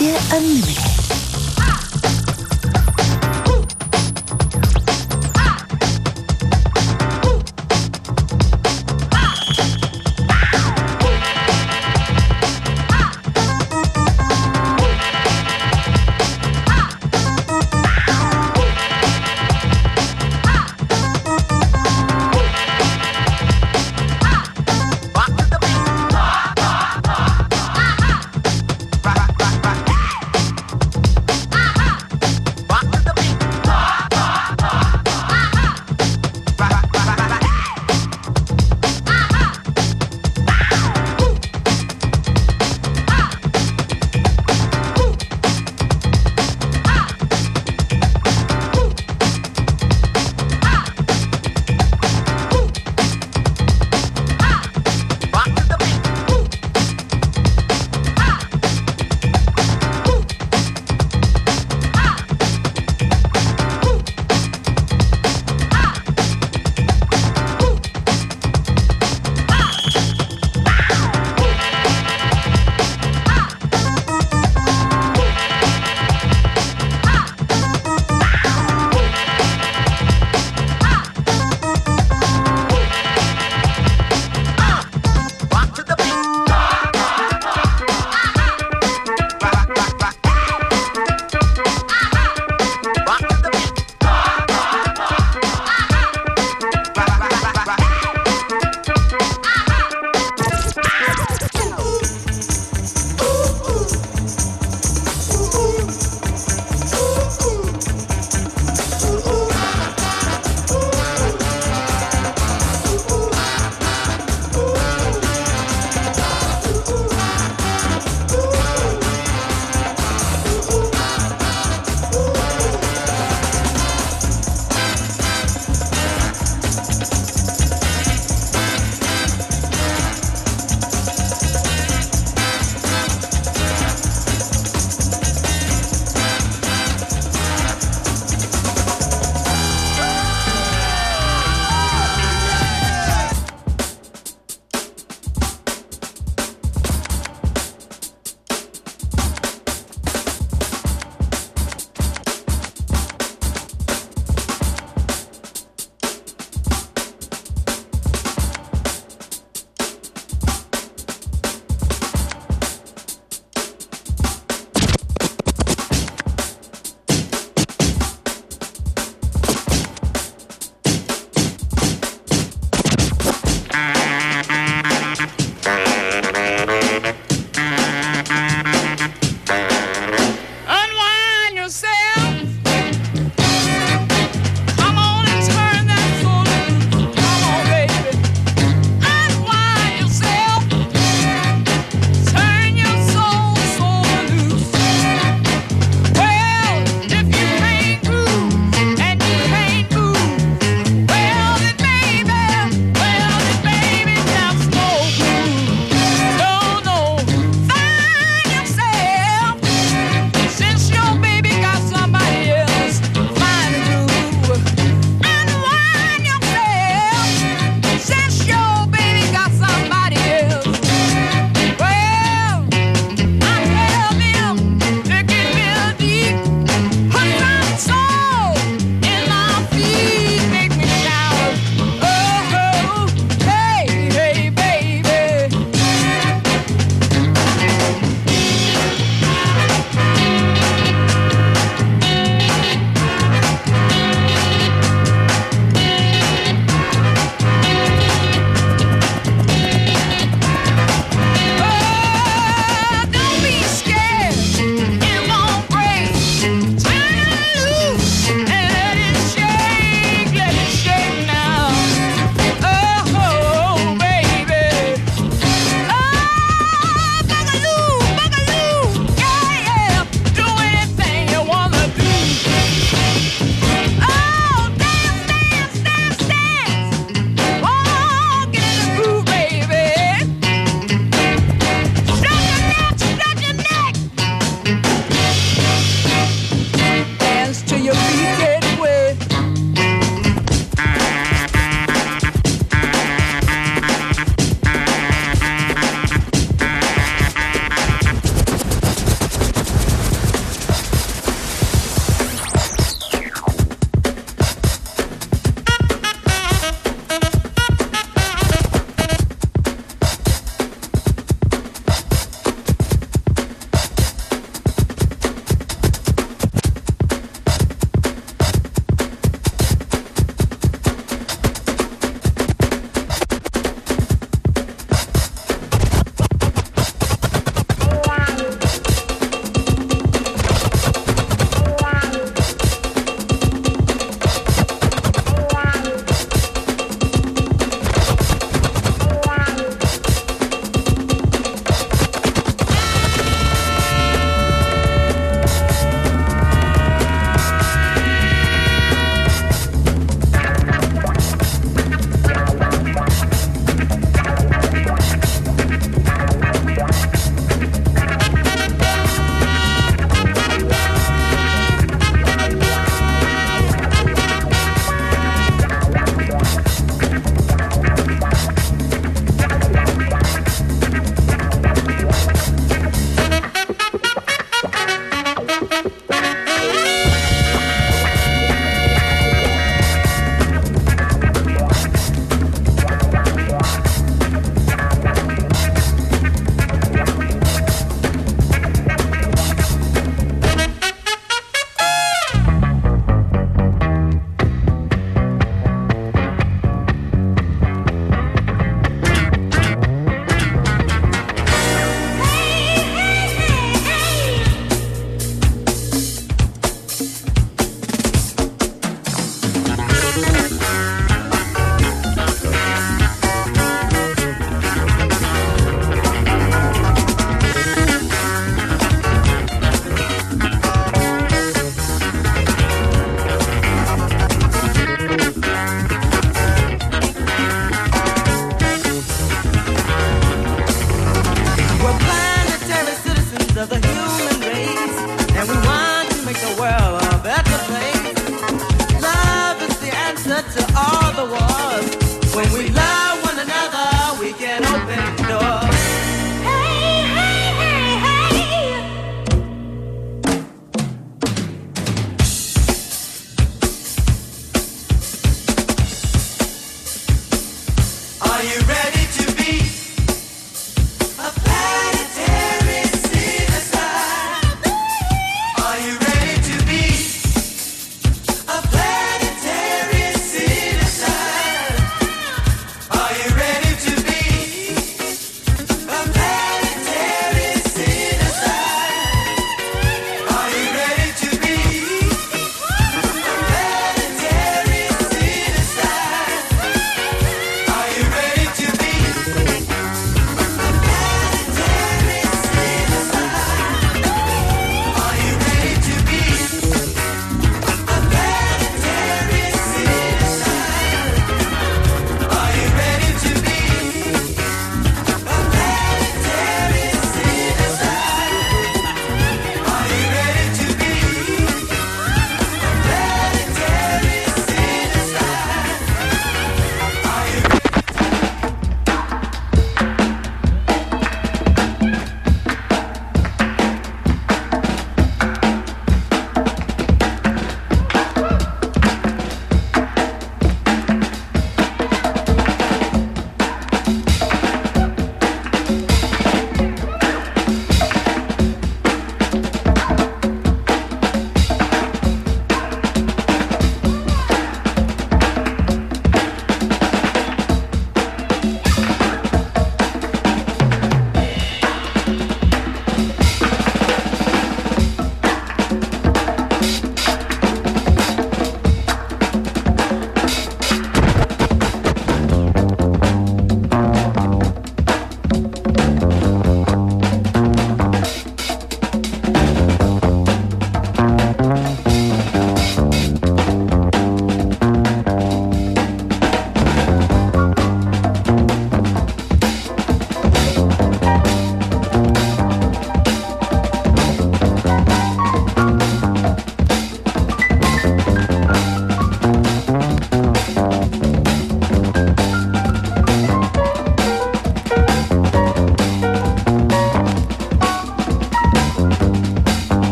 间恩美。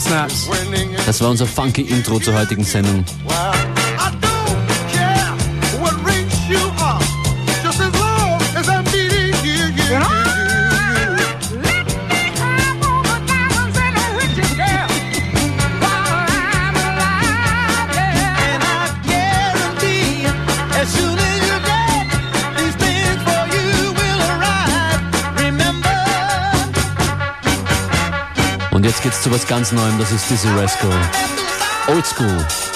Skull Snaps. Das war unser funky Intro zur heutigen Sendung. Ganz Neuem, das ist diese Rascal. Old School.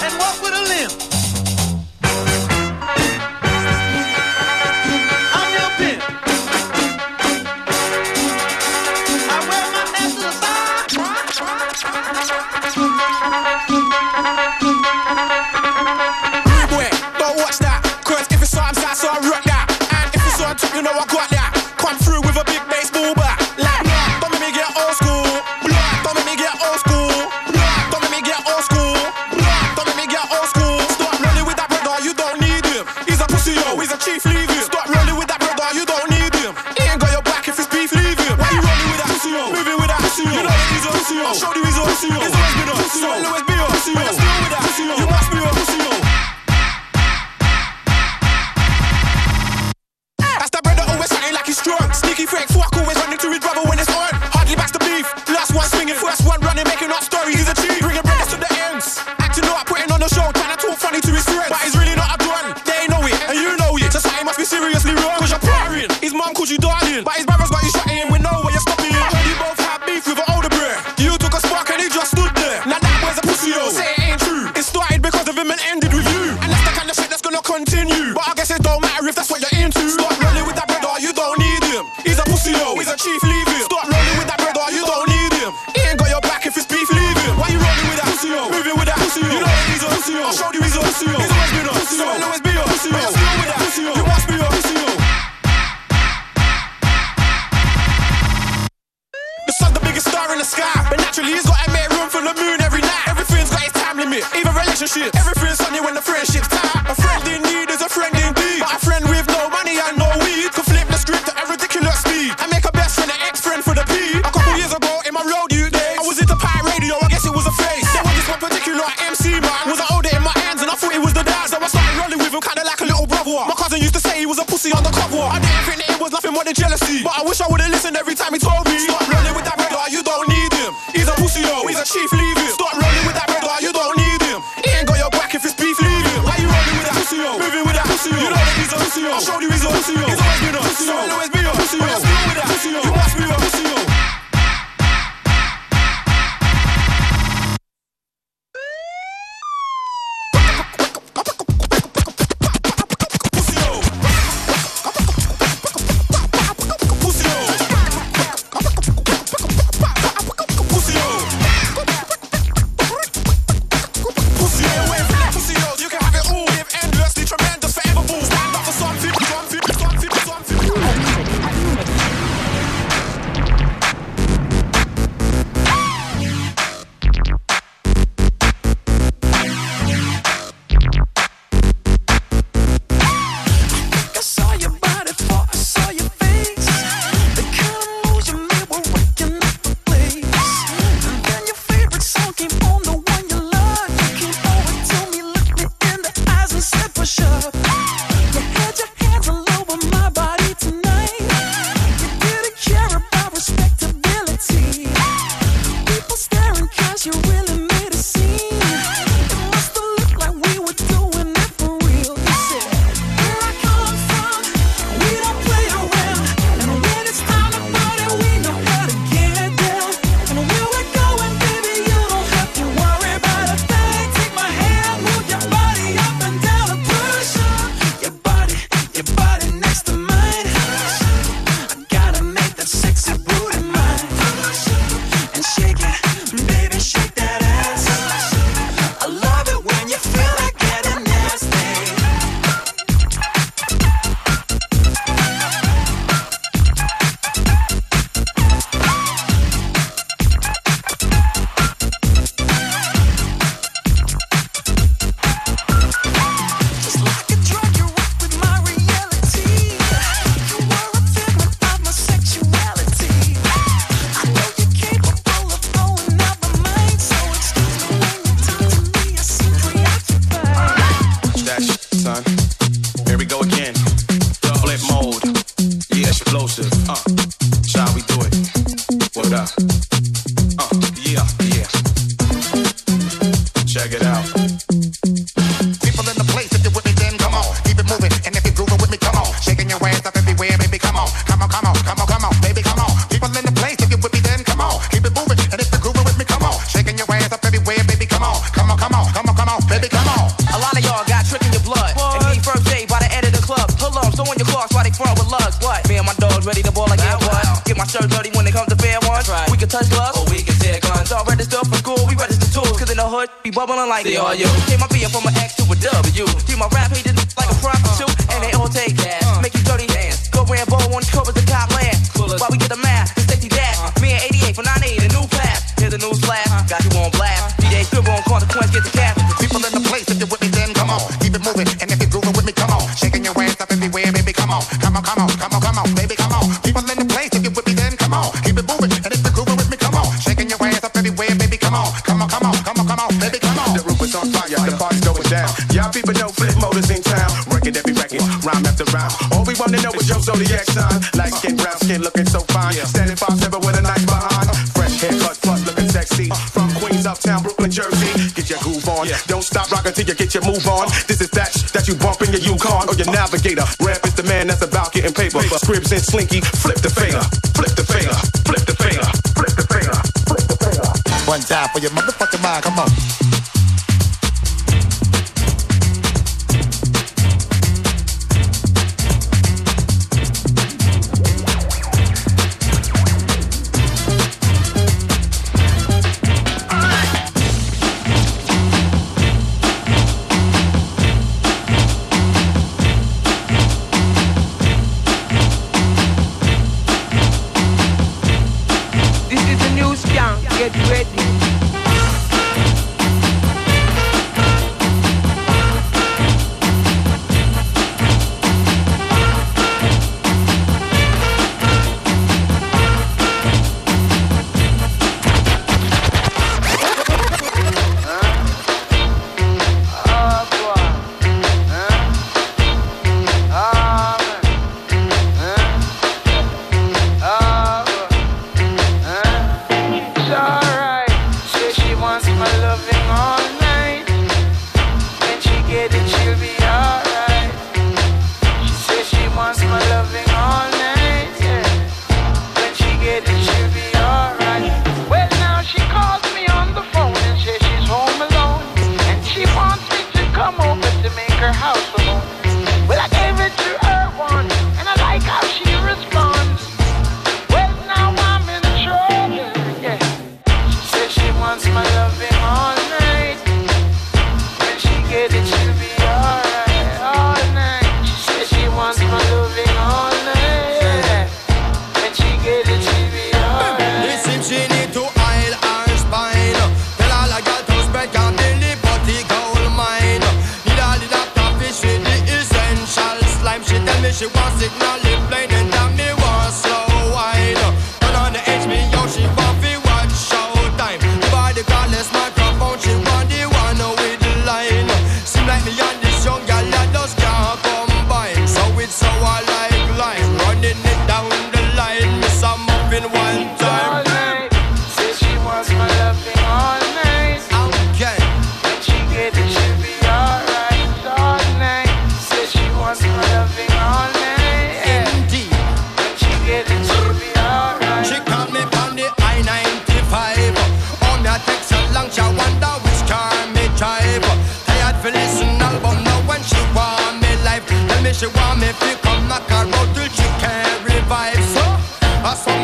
My cousin used to say he was a pussy on the cover. I didn't think that it was nothing more than jealousy. But I wish I would've listened every time he told me. Stop consequence, get the navigator. Rap is the man that's about getting paper. Scribs and slinky, flip the finger. flip the finger. flip the finger. flip the finger. flip the finger. One time for your motherfucking mind, come on.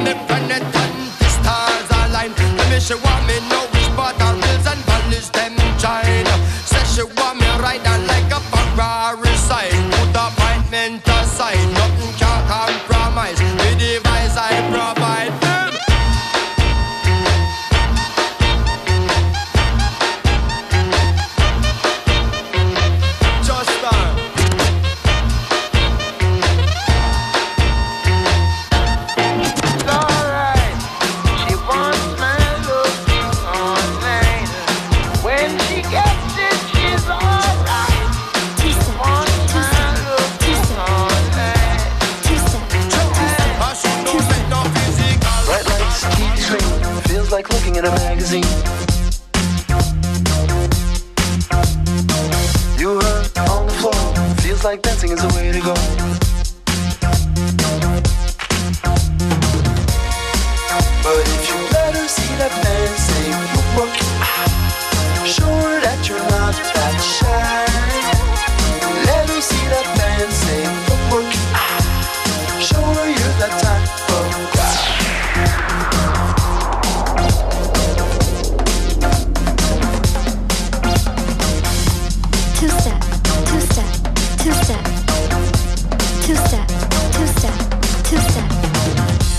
the.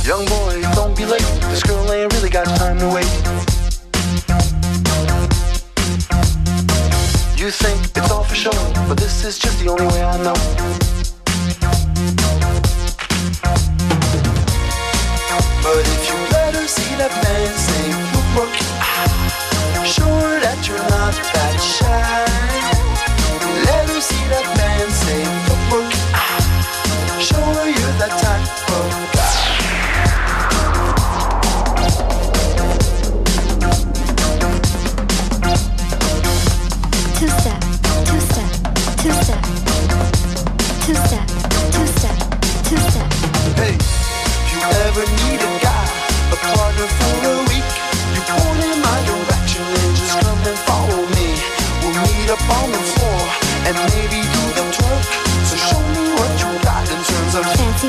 Young boy, don't be late. This girl ain't really got time to wait. You think it's all for show, but this is just the only way I know. But if you let her see that fancy look, sure that you're not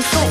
24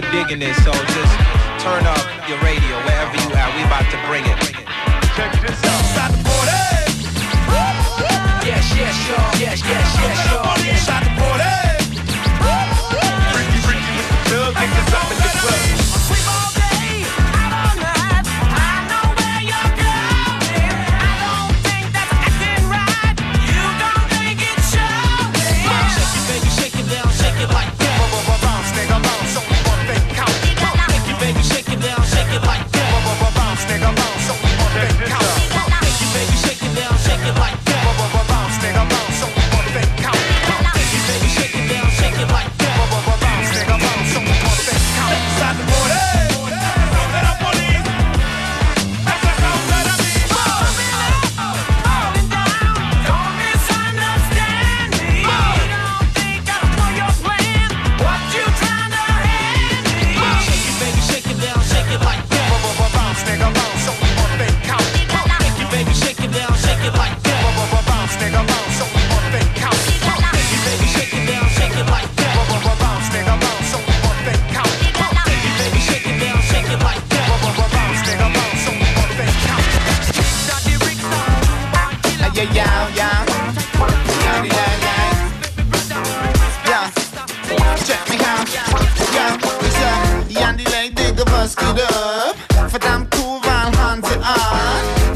y'all digging this, so just turn up your radio wherever you at. We about to bring it. Check this out. Yes, yes, y'all. Yes, yes, yes, y'all.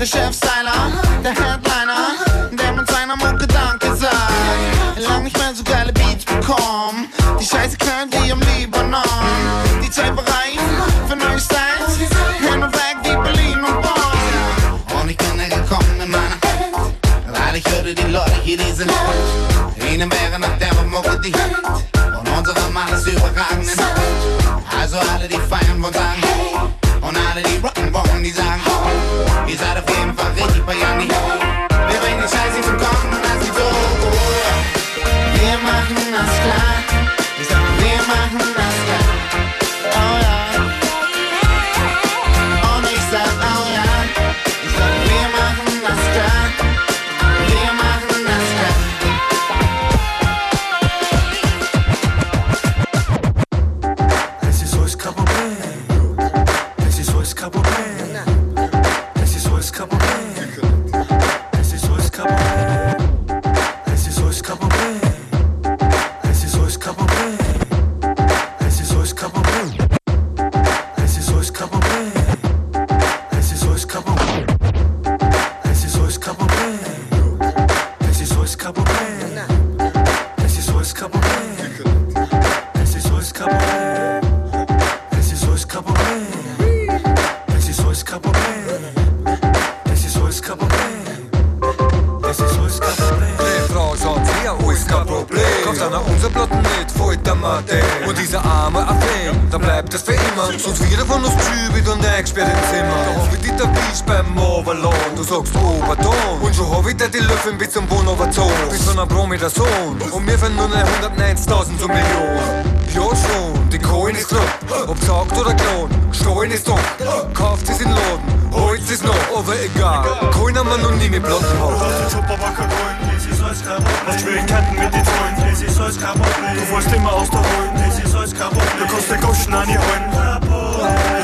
Chefstyler, der Headliner, der mit seiner Mucke Danke sagt. Lang nicht mehr so geile Beats bekommen. Die Scheiße knallt wie im Libanon. Die Zeit bereit für neue Styles. Hin und weg wie Berlin und Bonn. Und ich bin gekommen in meiner weil ich hörte die Leute hier, die sind Ihnen wäre nach der Mucke die Hit Und unsere Mann ist überragend Also alle, die feiern, wollen sagen Und alle, die rocken wollen, die sagen Ihr einer unser Blatt mit, folgt Mathe. Und dieser arme Affäre, dann bleibt es für immer. Sonst wieder von uns Tübit und eingesperrt im Zimmer. Da hab ich dich erwischt beim Overlohn. Du sagst Oberton. Und schon hab ich dir die Löffel bis zum Wohn überzogen. Bist von einem Promi der Sohn. Und mir fällt nur 190.000 zur Million. Ja schon, die Kohlen ist knapp. Ob gesagt oder klon, Stollen ist top. Kauft es in Laden, gibt ist noch, aber egal. Kein haben wir noch nie mit blonden Haut. Hast Schwierigkeiten mit den Freunden, du wolltest immer aus der Ruhe, du kannst den Goschen an die Heulen. Du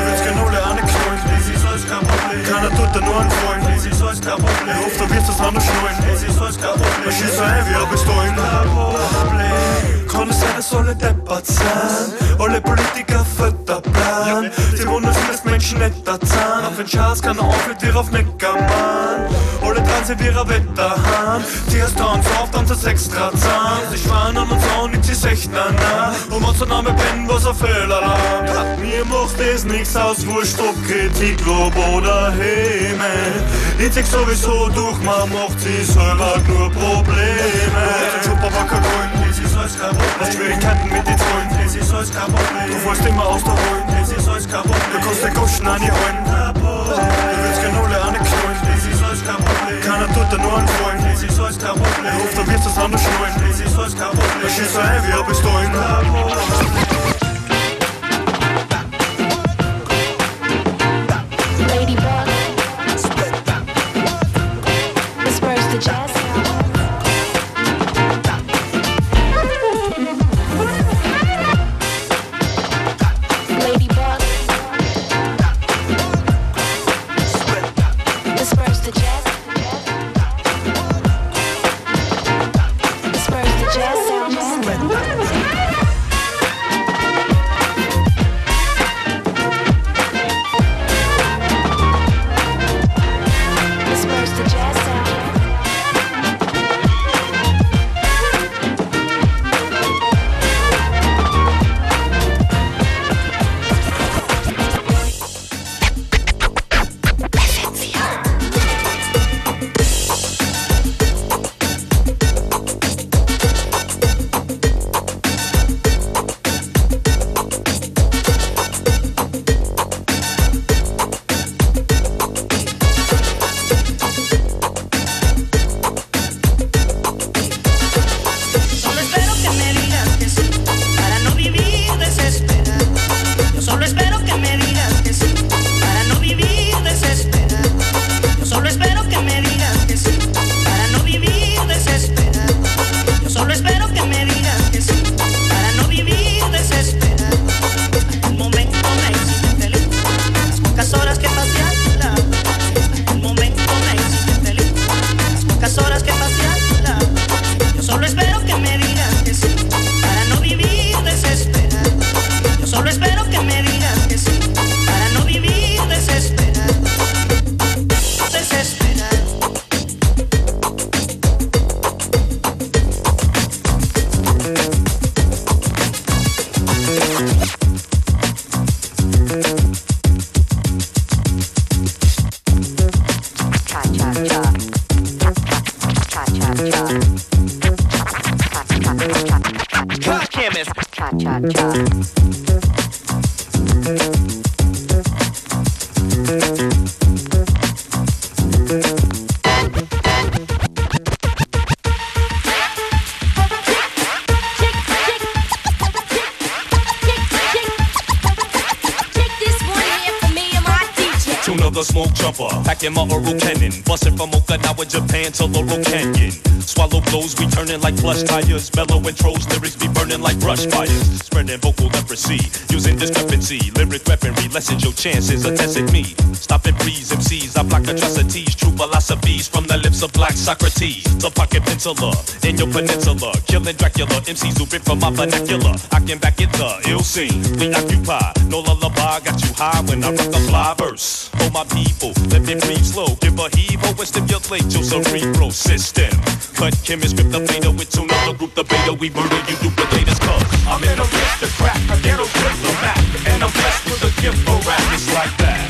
willst genau lernen knallen, keiner tut dir nur einen Freund. Ich hoffe, du wirst das auch noch schnallen, man schießt so heavy, aber bist du hin. Konusene sollen deppert sein. Alle Politiker fetter Plan. Die Wunder dass Menschen netter Zahn. Auf den Schatz kann er auch mit dir auf Neckermann. Alle dran sind ihrer Wetterhahn. Die hast du und auf dann ist extra Zahn. Die Schwanen und Frauen nicht die Sechner nah. Und unser Name Ben, was ein Fehler lang. Mir macht es nichts aus, wurscht ob Kritik, Lob oder Himmel. Ich zeig sowieso durch, man macht sie selber nur Probleme. Super Wacker Grün, alles Problem. Hast Schwierigkeiten mit den Freunden, es ist alles Problem. Du wolltest immer aus der Holen, es ist alles Problem. Du kannst den Goschen an die holen. Du willst gerne alle an den Knollen, es ist alles Problem. Keiner tut dir nur einen Freund, es ist alles kein Problem. Oft da wirst du es anders schneuen, es ist alles kein Problem. Ich schieße ein wie ein Pistolen. To Laurel Canyon. Swallow blows, we turning like plush tires. Mellow intros, lyrics be burning like brush fires. Spreading vocal leprosy, using discrepancy. Lyric weaponry lessens your chances of me. Stopping atrocities. True philosophies from the lips of black Socrates. The pocket penciler in your peninsula. Killing Dracula, MCs who rip from my vernacular. I can back it the ill scene. We occupy, no lullaby, got you high when I rock a fly verse. For my people, let me breathe slow. Give a heave oh, and stimulate your cerebral system. Cut chemist, grip the beta with two another group the beta. We murder you duplicators cause I'm in a crack I get a diplomat, and I'm blessed with a gift for rap. It's like that.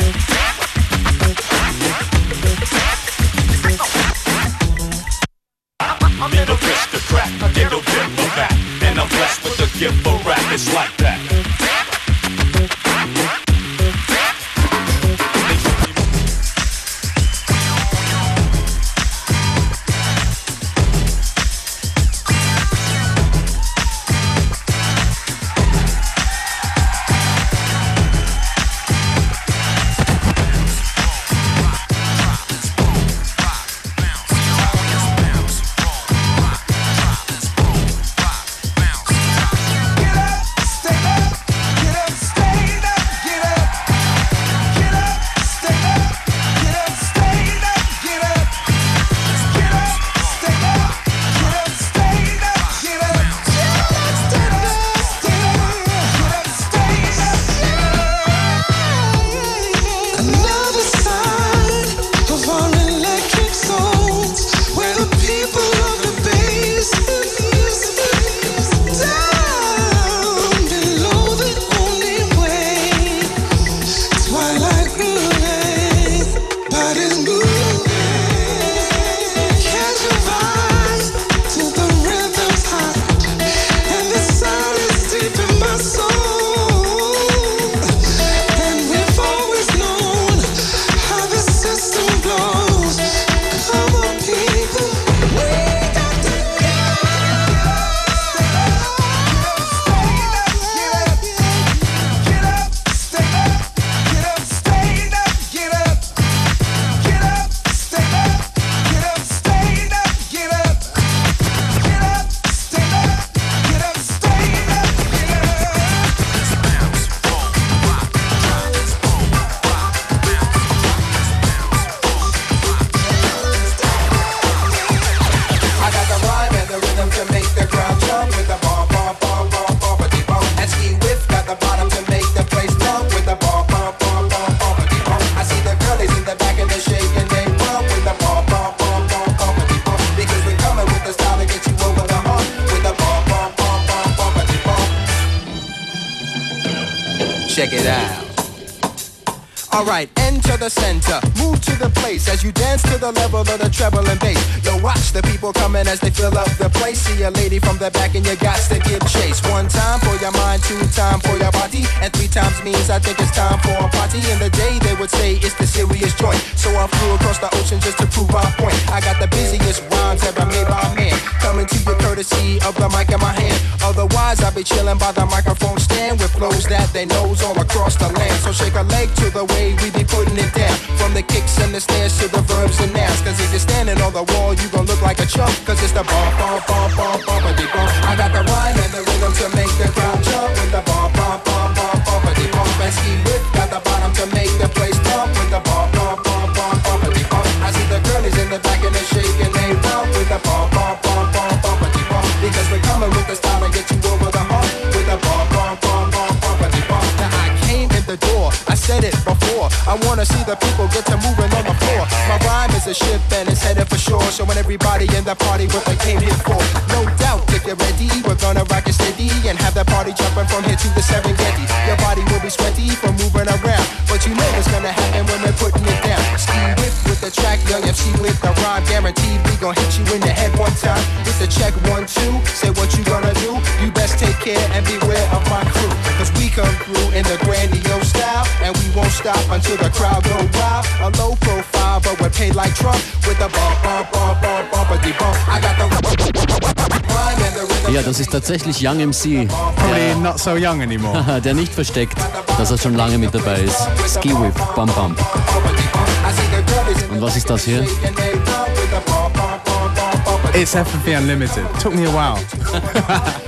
The back and you got to give chase. One time for your mind, two time for your body, and three times means I think it's time for a party. In the day they would say it's the serious joint. So I flew across the ocean just to prove my point. I got the busiest rhymes ever made by man. Coming to you courtesy of the mic in my hand. Otherwise, I'll be chilling by the microphone stand with flows that they knows all across the land. So shake a leg to the way we be putting it down. From the kicks and the snares to the verbs and nouns. Cause if you're standing on the wall, you gon' look like a chump. Cause it's the bump, bump, bump, bump, bumpity bump. I got the rhyme and the I wanna see the people get to moving on the floor. My rhyme is a ship and it's headed for shore. Showing everybody in the party what they came here for. No doubt, if you're ready, we're gonna rock it steady and have that party jumping from here to the Serengeti. Your body will be sweaty from moving around, but you know what's gonna happen when we're putting it down. Ski with the track, young MC with the rhyme, guaranteed we gon' hit you in the head one time. With the check one two, say what you gonna do. You best take care and beware of my crew, cause we come through in the style, and we won't stop until the crowd go wild. A low profile, but we're paid like Trump with a bump, bump, bump, bump, bumpity bump. I got the rhyme and the rhythm. Ja, das ist tatsächlich Young MC. Probably not so young anymore. Der, der nicht versteckt, dass er schon lange mit dabei ist. Skeewiff, Bam Bam. Und was ist das hier? It's FFP Unlimited. Took me a while.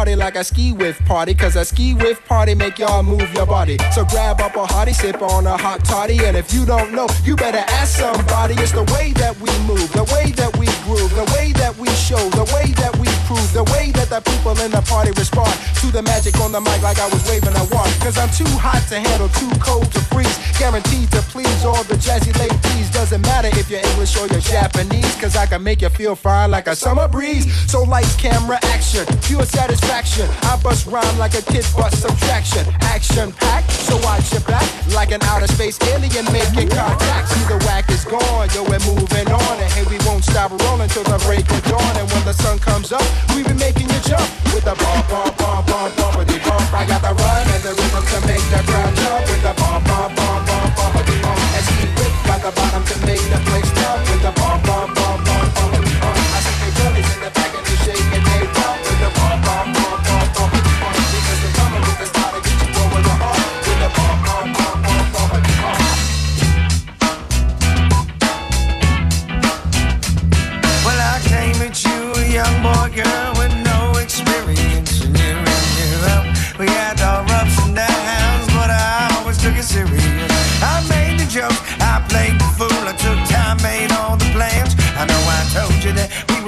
party like a Skeewiff party, cause a Skeewiff party make y'all move your body. So grab up a hottie, sip on a hot toddy, and if you don't know, you better ask somebody. It's the way that we move, the way that we groove, the way that we show, the way that we prove, the way that the people in the party respond to the magic on the mic like I was waving a wand. Cause I'm too hot to handle, too cold to freeze, guaranteed to please all the jazzy ladies. Doesn't matter if you're English or you're Japanese, cause I can make you feel fine like a summer breeze. So lights, camera, action, pure satisfaction. I bust rhyme like a kid bust subtraction. Action packed, so watch your back like an outer space alien making contact. See the whack is gone, yo, we're moving on, and hey, we won't stop rolling till the break of dawn. And when the sun comes up, we be making you jump with the bump, bump, bump, bump, bumpity bump. I got the rhyme and the rhythm to make the crowd jump with the bump, bump, bump, bump, bumpity bump. And ski whip got the bottom to make the place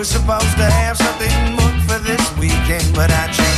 were supposed to have something booked for this weekend, but I changed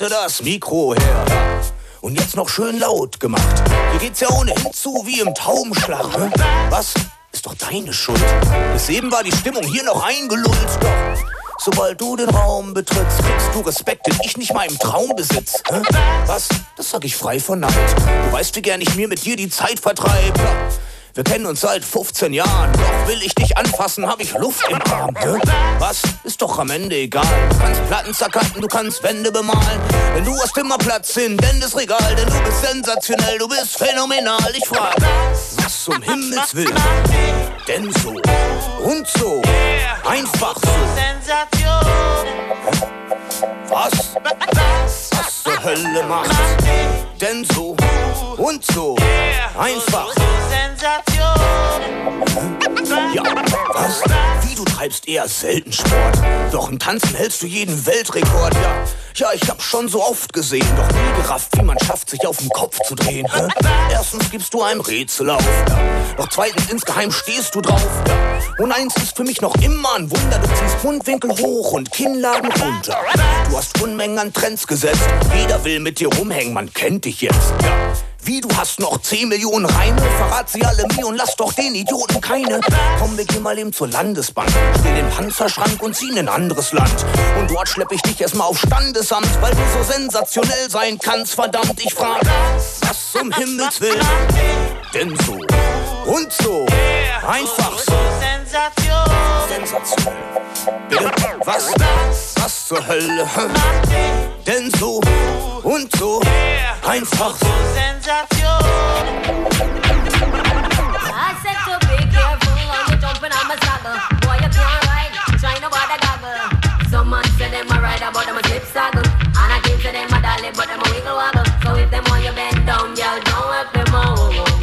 bitte das Mikro her. Und jetzt noch schön laut gemacht. Hier geht's ja ohnehin zu wie im Taubenschlag. Hä? Was? Ist doch deine Schuld. Bis eben war die Stimmung hier noch eingelullt. Doch sobald du den Raum betrittst, kriegst du Respekt, den ich nicht mal im Traum besitz. Hä? Was? Das sag ich frei von Neid. Du weißt, wie gern ich mir mit dir die Zeit vertreib. Wir kennen uns seit 15 Jahren, doch will ich dich anfassen, hab ich Luft im Arm. Was? Ist doch am Ende egal. Du kannst Platten zerkatten, du kannst Wände bemalen. Denn du hast immer Platz in Dendes Regal, denn du bist sensationell, du bist phänomenal. Ich frag, was um Himmels Willen? Denn so und so, einfach so. Was? Was zur Hölle macht? Denn so und so, einfach. Ja, was? Wie du treibst eher selten Sport. Doch im Tanzen hältst du jeden Weltrekord. Ja, ja, ich hab schon so oft gesehen, doch nie gerafft, wie man schafft, sich auf den Kopf zu drehen. Hä? Erstens gibst du einem Rätsel auf. Ja. Doch zweitens insgeheim stehst du drauf. Ja. Und eins ist für mich noch immer ein Wunder. Du ziehst Mundwinkel hoch und Kinnladen runter. Du hast Unmengen an Trends gesetzt. Jeder will mit dir rumhängen, man kennt dich jetzt. Ja. Wie, du hast noch 10 Millionen Reime? Verrat sie alle mir und lass doch den Idioten keine. Komm, wir gehen mal eben zur Landesbank. Stell den Panzerschrank und zieh in ein anderes Land. Und dort schlepp ich dich erstmal auf Standesamt, weil du so sensationell sein kannst. Verdammt, ich frag, was zum Himmels Willen? Denn so und so, einfach so. Sensation. Bitte, was? Was zur Hölle? Denn so und so, einfach so. I said to be careful when you jumping on my saddle. Boy, you can't ride, try no bother goggle. Some man say them a ride, but them a slip saddle. And I keep say them a dolly, but them a wiggle waggle. So if them want you bend down, girl, don't help them out.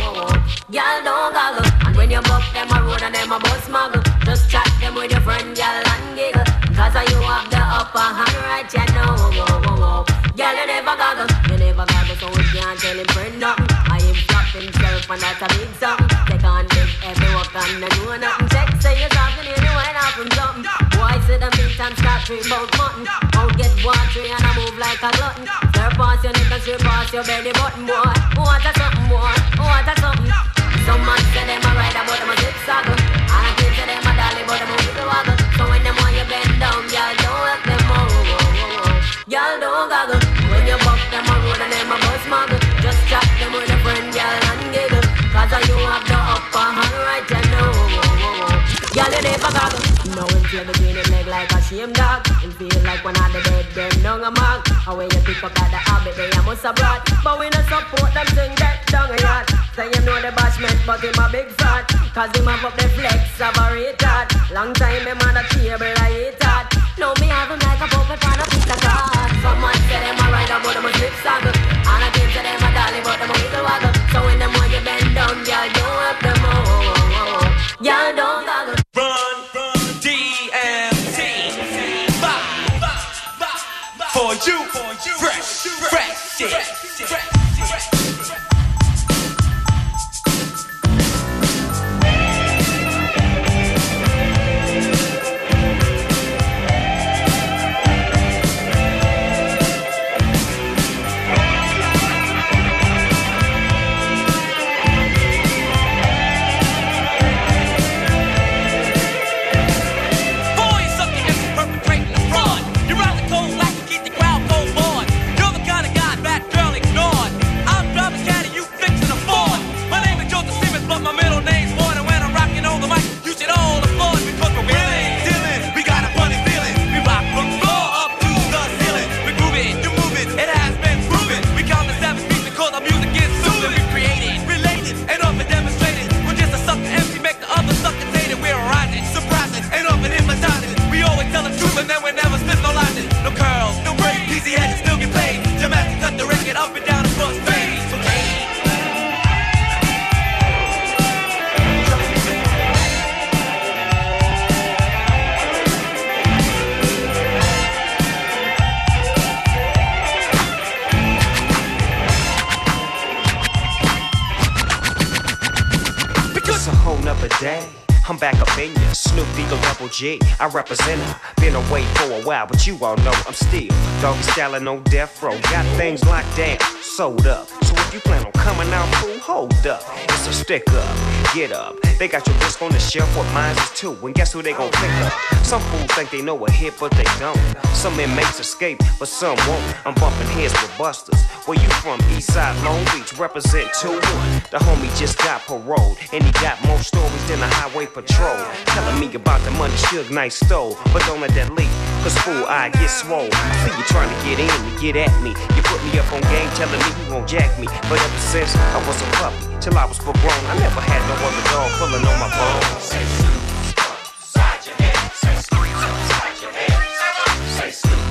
And that's a big something. Take on big every walk and I know nothing. Check, say you're talking, you know wine off from something. Boy, sit them big time, start treat about mutton. Out get watery and I move like a glutton. Stir past your neck and straight your belly button, boy. What a something, boy. What a something. Some man say them a ride about them a zip saddle. And I say them a dolly but them a wiggle waggle. So when them want you bend down, y'all don't let them move. Y'all don't goggle Feel between him leg like a shame dog. Him feel like one of the dead, them down a mark And when you pick up at the habit, they a must brought But we no support them thing get down a yard. Say him know the bashment, but him a big fat. Cause him have up the flex of a retard. Long time him on the table, I hate that Now me have him like a puppet on a piece of card. Some For you, fresh, fresh shit. Boys G. I represent her. Been away for a while, but you all know I'm still doggy styling no death row. Got things locked down, sold up. So if you plan on coming out, fool, hold up. It's a stick up, get up. They got your disc on the shelf, what mine is too. And guess who they gon' pick up? Some fools think they know a hit, but they don't. Some inmates escape, but some won't. I'm bumping heads with busters. Where you from? Eastside, Long Beach, represent 2 1. The homie just got paroled, and he got more stories than the highway patrol. Telling me about the money Suge Knight stole, but don't let that leak. Cause fool, I get swole. See you trying to get in to get at me. You put me up on game, telling me you won't jack me. But ever since I was a puppy, till I was full grown. I never had no other dog pulling on my bones. Say, Say, Say,